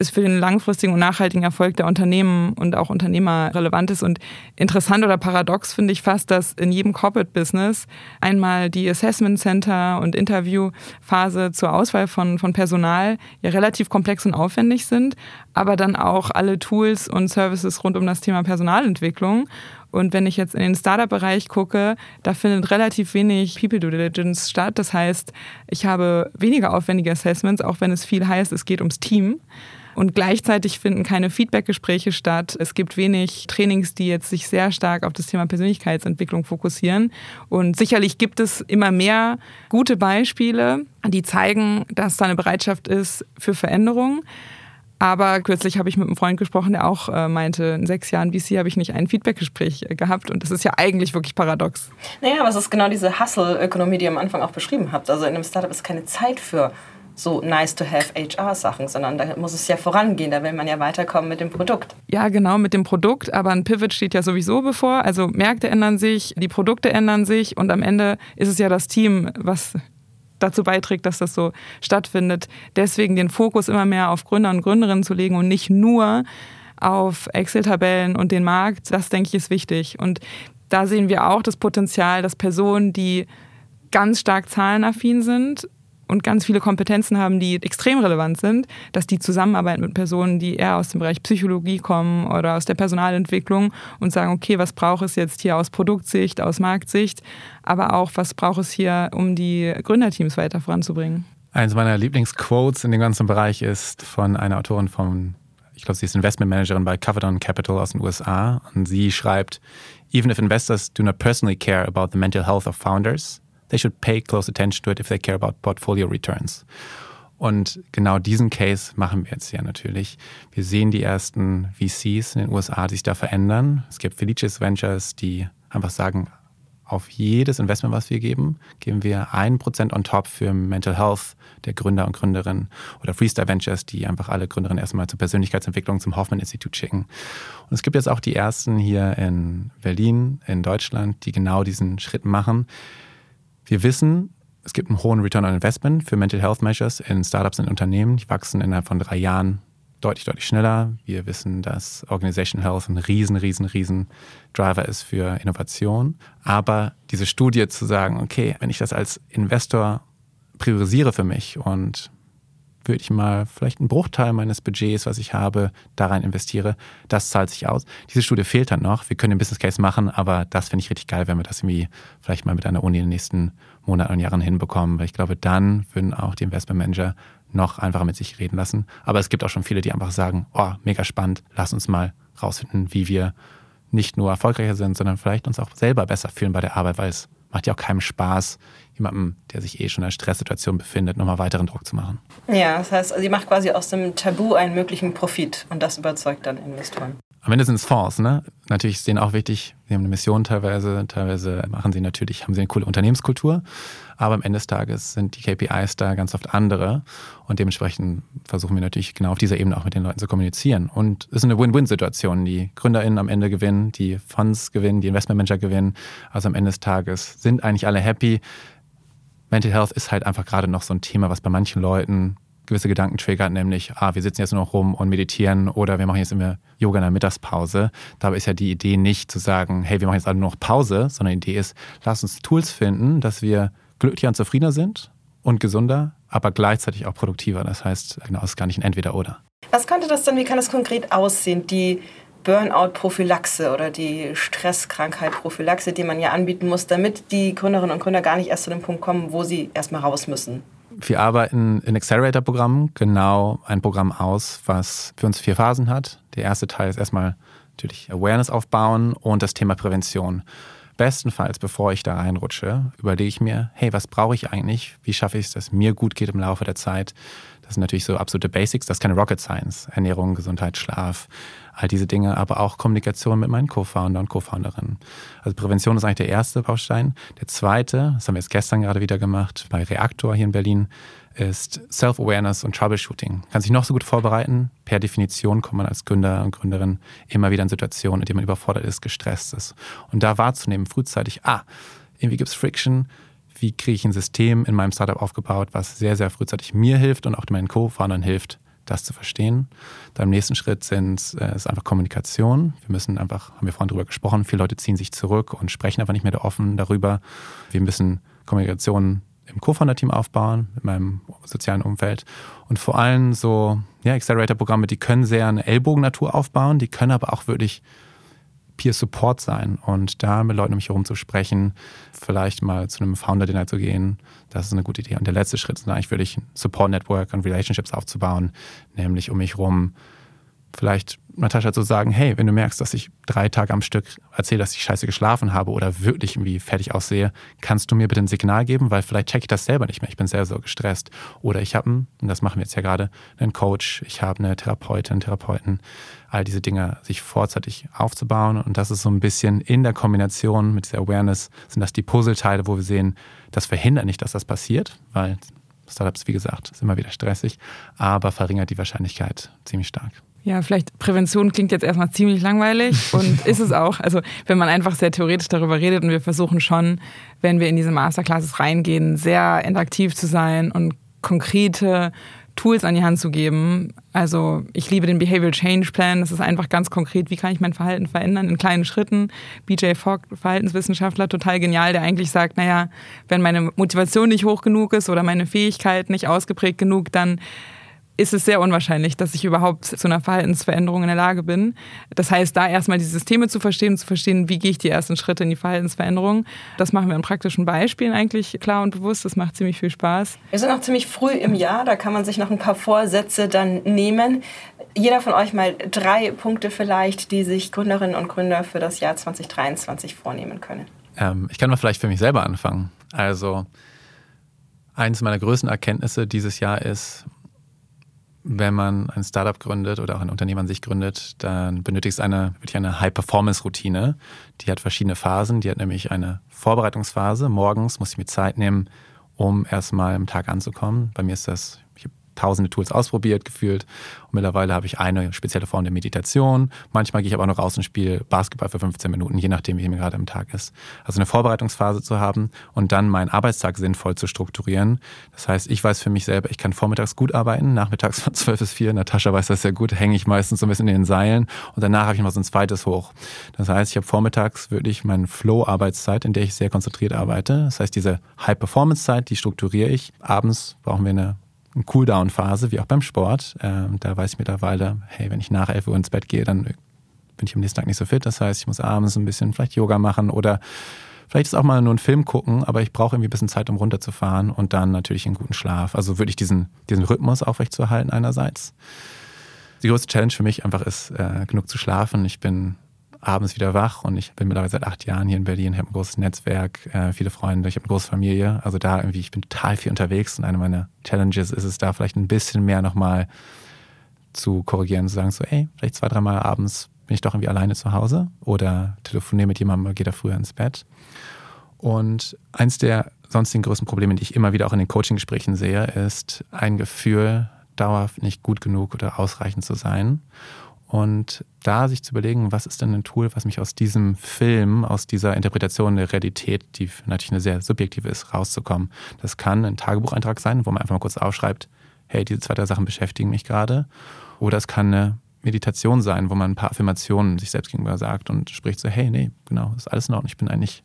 ist für den langfristigen und nachhaltigen Erfolg der Unternehmen und auch Unternehmer relevant ist. Und interessant oder paradox finde ich fast, dass in jedem Corporate Business einmal die Assessment Center und Interviewphase zur Auswahl von, von Personal ja relativ komplex und aufwendig sind, aber dann auch alle Tools und Services rund um das Thema Personalentwicklung. Und wenn ich jetzt in den Startup-Bereich gucke, da findet relativ wenig People Due Diligence statt. Das heißt, ich habe weniger aufwendige Assessments, auch wenn es viel heißt, es geht ums Team. Und gleichzeitig finden keine Feedbackgespräche statt. Es gibt wenig Trainings, die jetzt sich sehr stark auf das Thema Persönlichkeitsentwicklung fokussieren. Und sicherlich gibt es immer mehr gute Beispiele, die zeigen, dass da eine Bereitschaft ist für Veränderung. Aber kürzlich habe ich mit einem Freund gesprochen, der auch äh, meinte, in sechs Jahren VC habe ich nicht ein Feedbackgespräch äh, gehabt. Und das ist ja eigentlich wirklich paradox. Naja, aber es ist genau diese Hustle-Ökonomie, die ihr am Anfang auch beschrieben habt. Also in einem Startup ist keine Zeit für so nice to have HR-Sachen, sondern da muss es ja vorangehen, da will man ja weiterkommen mit dem Produkt. Ja, genau, mit dem Produkt, aber ein Pivot steht ja sowieso bevor. Also Märkte ändern sich, die Produkte ändern sich und am Ende ist es ja das Team, was dazu beiträgt, dass das so stattfindet. Deswegen den Fokus immer mehr auf Gründer und Gründerinnen zu legen und nicht nur auf Excel-Tabellen und den Markt, das denke ich ist wichtig. Und da sehen wir auch das Potenzial, dass Personen, die ganz stark zahlenaffin sind, und ganz viele Kompetenzen haben, die extrem relevant sind, dass die zusammenarbeiten mit Personen, die eher aus dem Bereich Psychologie kommen oder aus der Personalentwicklung und sagen, okay, was braucht es jetzt hier aus Produktsicht, aus Marktsicht, aber auch, was braucht es hier, um die Gründerteams weiter voranzubringen. Eines meiner Lieblingsquotes in dem ganzen Bereich ist von einer Autorin von, ich glaube, sie ist Investmentmanagerin bei Coverdon Capital aus den USA und sie schreibt, Even if investors do not personally care about the mental health of founders, they should pay close attention to it if they care about portfolio returns. Und genau diesen Case machen wir jetzt ja natürlich. Wir sehen die ersten VCs in den USA, die sich da verändern. Es gibt Felicis Ventures, die einfach sagen, auf jedes Investment, was wir geben, geben wir ein Prozent on top für Mental Health der Gründer und Gründerinnen oder Freestyle Ventures, die einfach alle Gründerinnen erstmal zur Persönlichkeitsentwicklung zum Hoffman Institut schicken. Und es gibt jetzt auch die ersten hier in Berlin, in Deutschland, die genau diesen Schritt machen. Wir wissen, es gibt einen hohen Return on Investment für Mental Health Measures in Startups und Unternehmen. Die wachsen innerhalb von drei Jahren deutlich, deutlich schneller. Wir wissen, dass Organization Health ein riesen, riesen, riesen Driver ist für Innovation. Aber diese Studie zu sagen, okay, wenn ich das als Investor priorisiere für mich und würde ich mal vielleicht einen Bruchteil meines Budgets, was ich habe, da rein investiere, das zahlt sich aus. Diese Studie fehlt dann noch. Wir können den Business Case machen, aber das finde ich richtig geil, wenn wir das irgendwie vielleicht mal mit einer Uni in den nächsten Monaten und Jahren hinbekommen, weil ich glaube, dann würden auch die Investment Manager noch einfacher mit sich reden lassen. Aber es gibt auch schon viele, die einfach sagen, oh, mega spannend, lass uns mal rausfinden, wie wir nicht nur erfolgreicher sind, sondern vielleicht uns auch selber besser fühlen bei der Arbeit, weil es macht ja auch keinem Spaß, jemandem, der sich eh schon in einer Stresssituation befindet, nochmal weiteren Druck zu machen. Ja, das heißt, sie macht quasi aus dem Tabu einen möglichen Profit und das überzeugt dann Investoren. Am Ende sind es Fonds, ne? Natürlich ist denen auch wichtig, sie haben eine Mission teilweise, teilweise machen sie natürlich, haben sie eine coole Unternehmenskultur, aber am Ende des Tages sind die KPIs da ganz oft andere und dementsprechend versuchen wir natürlich genau auf dieser Ebene auch mit den Leuten zu kommunizieren. Und es ist eine Win-Win-Situation. Die GründerInnen am Ende gewinnen, die Fonds gewinnen, die Investmentmanager gewinnen. Also am Ende des Tages sind eigentlich alle happy. Mental Health ist halt einfach gerade noch so ein Thema, was bei manchen Leuten gewisse Gedanken triggert, nämlich, ah, wir sitzen jetzt nur noch rum und meditieren oder wir machen jetzt immer Yoga in der Mittagspause. Dabei ist ja die Idee nicht zu sagen, hey, wir machen jetzt alle nur noch Pause, sondern die Idee ist, lass uns Tools finden, dass wir glücklicher und zufriedener sind und gesunder, aber gleichzeitig auch produktiver. Das heißt, genau, es ist gar nicht ein Entweder-Oder. Was könnte das denn, wie kann das konkret aussehen, die Burnout-Prophylaxe oder die Stresskrankheit-Prophylaxe, die man ja anbieten muss, damit die Gründerinnen und Gründer gar nicht erst zu dem Punkt kommen, wo sie erstmal raus müssen? Wir arbeiten in Accelerator-Programmen genau ein Programm aus, was für uns vier Phasen hat. Der erste Teil ist erstmal natürlich Awareness aufbauen und das Thema Prävention. Bestenfalls, bevor ich da reinrutsche, überlege ich mir, hey, was brauche ich eigentlich? Wie schaffe ich es, dass mir gut geht im Laufe der Zeit? Das sind natürlich so absolute Basics, das ist keine Rocket Science. Ernährung, Gesundheit, Schlaf, all diese Dinge, aber auch Kommunikation mit meinen Co-Founder und Co-Founderinnen. Also Prävention ist eigentlich der erste Baustein. Der zweite, das haben wir jetzt gestern gerade wieder gemacht, bei Reaktor hier in Berlin, ist Self-Awareness und Troubleshooting. Kann sich noch so gut vorbereiten. Per Definition kommt man als Gründer und Gründerin immer wieder in Situationen, in denen man überfordert ist, gestresst ist. Und da wahrzunehmen, frühzeitig, ah, irgendwie gibt es Friction, wie kriege ich ein System in meinem Startup aufgebaut, was sehr, sehr frühzeitig mir hilft und auch meinen Co-Foundern hilft, das zu verstehen. Dann im nächsten Schritt sind, äh, ist einfach Kommunikation. Wir müssen einfach, haben wir vorhin drüber gesprochen, viele Leute ziehen sich zurück und sprechen einfach nicht mehr offen darüber. Wir müssen Kommunikation im Co-Founder-Team aufbauen, mit meinem sozialen Umfeld. Und vor allem so ja, Accelerator-Programme, die können sehr eine Ellbogennatur aufbauen, die können aber auch wirklich Peer Support sein und da mit Leuten um mich herum zu sprechen, vielleicht mal zu einem Founder-Dinner zu gehen. Das ist eine gute Idee. Und der letzte Schritt ist eigentlich wirklich ein Support-Network und Relationships aufzubauen, nämlich um mich herum vielleicht Natascha zu sagen, hey, wenn du merkst, dass ich drei Tage am Stück erzähle, dass ich scheiße geschlafen habe oder wirklich irgendwie fertig aussehe, kannst du mir bitte ein Signal geben, weil vielleicht checke ich das selber nicht mehr. Ich bin sehr, so gestresst. Oder ich habe, und das machen wir jetzt ja gerade, einen Coach, ich habe eine Therapeutin, Therapeuten, all diese Dinge sich vorzeitig aufzubauen. Und das ist so ein bisschen in der Kombination mit dieser Awareness, sind das die Puzzleteile, wo wir sehen, das verhindert nicht, dass das passiert, weil Startups, wie gesagt, ist immer wieder stressig, aber verringert die Wahrscheinlichkeit ziemlich stark. Ja, vielleicht Prävention klingt jetzt erstmal ziemlich langweilig [LAUGHS] und ist es auch. Also wenn man einfach sehr theoretisch darüber redet und wir versuchen schon, wenn wir in diese Masterclasses reingehen, sehr interaktiv zu sein und konkrete Tools an die Hand zu geben. Also ich liebe den Behavioral Change Plan. Das ist einfach ganz konkret, wie kann ich mein Verhalten verändern in kleinen Schritten. BJ Fogg, Verhaltenswissenschaftler, total genial, der eigentlich sagt, naja, wenn meine Motivation nicht hoch genug ist oder meine Fähigkeit nicht ausgeprägt genug, dann ist es sehr unwahrscheinlich, dass ich überhaupt zu einer Verhaltensveränderung in der Lage bin. Das heißt, da erstmal die Systeme zu verstehen, zu verstehen, wie gehe ich die ersten Schritte in die Verhaltensveränderung. Das machen wir in praktischen Beispielen eigentlich klar und bewusst. Das macht ziemlich viel Spaß. Wir sind noch ziemlich früh im Jahr, da kann man sich noch ein paar Vorsätze dann nehmen. Jeder von euch mal drei Punkte vielleicht, die sich Gründerinnen und Gründer für das Jahr 2023 vornehmen können. Ähm, ich kann mal vielleicht für mich selber anfangen. Also eines meiner größten Erkenntnisse dieses Jahr ist, wenn man ein Startup gründet oder auch ein Unternehmen an sich gründet, dann benötigt es eine, wirklich eine High-Performance-Routine. Die hat verschiedene Phasen. Die hat nämlich eine Vorbereitungsphase. Morgens muss ich mir Zeit nehmen, um erstmal am Tag anzukommen. Bei mir ist das tausende Tools ausprobiert, gefühlt. Und mittlerweile habe ich eine spezielle Form der Meditation. Manchmal gehe ich aber auch noch raus und spiele Basketball für 15 Minuten, je nachdem, wie mir gerade am Tag ist. Also eine Vorbereitungsphase zu haben und dann meinen Arbeitstag sinnvoll zu strukturieren. Das heißt, ich weiß für mich selber, ich kann vormittags gut arbeiten, nachmittags von 12 bis 4. Natascha weiß das sehr gut, hänge ich meistens so ein bisschen in den Seilen und danach habe ich noch so ein zweites hoch. Das heißt, ich habe vormittags wirklich meine Flow-Arbeitszeit, in der ich sehr konzentriert arbeite. Das heißt, diese High-Performance-Zeit, die strukturiere ich. Abends brauchen wir eine Cooldown-Phase, wie auch beim Sport. Ähm, da weiß ich mittlerweile, hey, wenn ich nach 11 Uhr ins Bett gehe, dann bin ich am nächsten Tag nicht so fit. Das heißt, ich muss abends ein bisschen vielleicht Yoga machen oder vielleicht ist auch mal nur ein Film gucken, aber ich brauche irgendwie ein bisschen Zeit, um runterzufahren und dann natürlich einen guten Schlaf. Also wirklich diesen, diesen Rhythmus aufrechtzuerhalten einerseits. Die größte Challenge für mich einfach ist, äh, genug zu schlafen. Ich bin abends wieder wach und ich bin mittlerweile seit acht Jahren hier in Berlin, habe ein großes Netzwerk, äh, viele Freunde, ich habe eine große Familie. Also da irgendwie, ich bin total viel unterwegs und eine meiner Challenges ist es da vielleicht ein bisschen mehr nochmal zu korrigieren, zu sagen so, ey, vielleicht zwei, dreimal abends bin ich doch irgendwie alleine zu Hause oder telefoniere mit jemandem, gehe da früher ins Bett. Und eins der sonstigen größten Probleme, die ich immer wieder auch in den Coaching-Gesprächen sehe, ist ein Gefühl, dauerhaft nicht gut genug oder ausreichend zu sein. Und da sich zu überlegen, was ist denn ein Tool, was mich aus diesem Film, aus dieser Interpretation der Realität, die natürlich eine sehr subjektive ist, rauszukommen. Das kann ein Tagebucheintrag sein, wo man einfach mal kurz aufschreibt, hey, diese zwei, drei Sachen beschäftigen mich gerade. Oder es kann eine Meditation sein, wo man ein paar Affirmationen sich selbst gegenüber sagt und spricht so, hey, nee, genau, ist alles in Ordnung, ich bin eigentlich,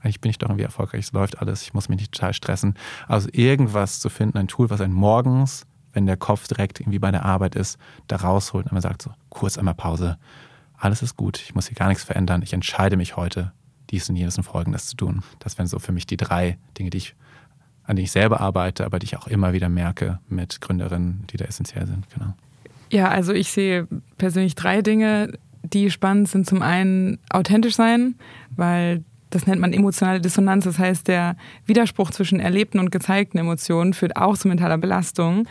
eigentlich bin ich doch irgendwie erfolgreich, es läuft alles, ich muss mich nicht total stressen. Also irgendwas zu finden, ein Tool, was einen morgens wenn der Kopf direkt irgendwie bei der Arbeit ist, da rausholt und man sagt so, kurz einmal Pause, alles ist gut, ich muss hier gar nichts verändern, ich entscheide mich heute, dies und jenes und folgendes zu tun. Das wären so für mich die drei Dinge, die ich, an denen ich selber arbeite, aber die ich auch immer wieder merke mit Gründerinnen, die da essentiell sind. Genau. Ja, also ich sehe persönlich drei Dinge, die spannend sind. Zum einen authentisch sein, weil das nennt man emotionale Dissonanz. Das heißt, der Widerspruch zwischen erlebten und gezeigten Emotionen führt auch zu mentaler Belastung.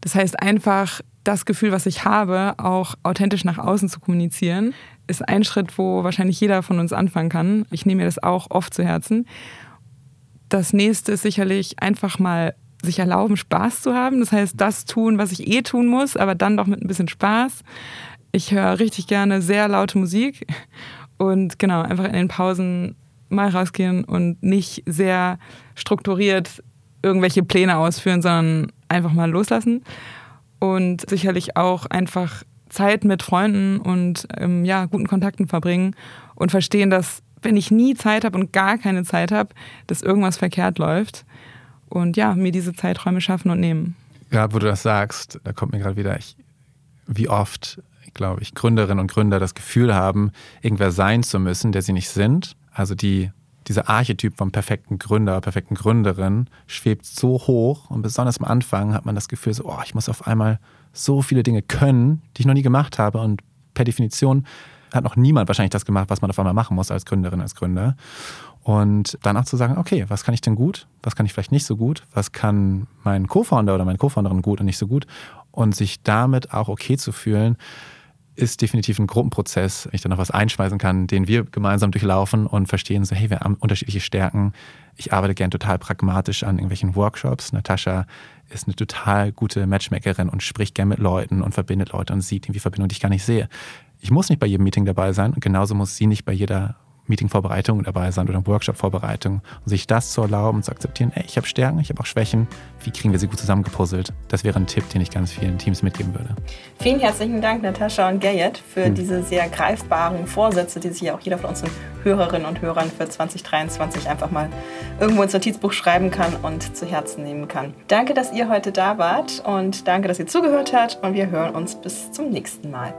Das heißt, einfach das Gefühl, was ich habe, auch authentisch nach außen zu kommunizieren, ist ein Schritt, wo wahrscheinlich jeder von uns anfangen kann. Ich nehme mir das auch oft zu Herzen. Das nächste ist sicherlich einfach mal sich erlauben, Spaß zu haben. Das heißt, das tun, was ich eh tun muss, aber dann doch mit ein bisschen Spaß. Ich höre richtig gerne sehr laute Musik und genau, einfach in den Pausen mal rausgehen und nicht sehr strukturiert irgendwelche Pläne ausführen, sondern einfach mal loslassen und sicherlich auch einfach Zeit mit Freunden und ähm, ja, guten Kontakten verbringen und verstehen, dass wenn ich nie Zeit habe und gar keine Zeit habe, dass irgendwas verkehrt läuft und ja, mir diese Zeiträume schaffen und nehmen. Ja, wo du das sagst, da kommt mir gerade wieder, ich, wie oft glaube ich, Gründerinnen und Gründer das Gefühl haben, irgendwer sein zu müssen, der sie nicht sind. Also die, dieser Archetyp vom perfekten Gründer, perfekten Gründerin schwebt so hoch und besonders am Anfang hat man das Gefühl, so, oh, ich muss auf einmal so viele Dinge können, die ich noch nie gemacht habe und per Definition hat noch niemand wahrscheinlich das gemacht, was man auf einmal machen muss als Gründerin, als Gründer. Und dann auch zu sagen, okay, was kann ich denn gut? Was kann ich vielleicht nicht so gut? Was kann mein Co-Founder oder meine Co-Founderin gut und nicht so gut? Und sich damit auch okay zu fühlen, ist definitiv ein Gruppenprozess, wenn ich da noch was einschmeißen kann, den wir gemeinsam durchlaufen und verstehen, so hey, wir haben unterschiedliche Stärken. Ich arbeite gern total pragmatisch an irgendwelchen Workshops. Natascha ist eine total gute Matchmakerin und spricht gern mit Leuten und verbindet Leute und sieht irgendwie Verbindungen, die ich gar nicht sehe. Ich muss nicht bei jedem Meeting dabei sein und genauso muss sie nicht bei jeder Meeting-Vorbereitung dabei sein oder Workshop-Vorbereitung und sich das zu erlauben und zu akzeptieren, ey, ich habe Stärken, ich habe auch Schwächen, wie kriegen wir sie gut zusammengepuzzelt? Das wäre ein Tipp, den ich ganz vielen Teams mitgeben würde. Vielen herzlichen Dank, Natascha und Gerrit, für hm. diese sehr greifbaren Vorsätze, die sich ja auch jeder von unseren Hörerinnen und Hörern für 2023 einfach mal irgendwo ins Notizbuch schreiben kann und zu Herzen nehmen kann. Danke, dass ihr heute da wart und danke, dass ihr zugehört habt und wir hören uns bis zum nächsten Mal.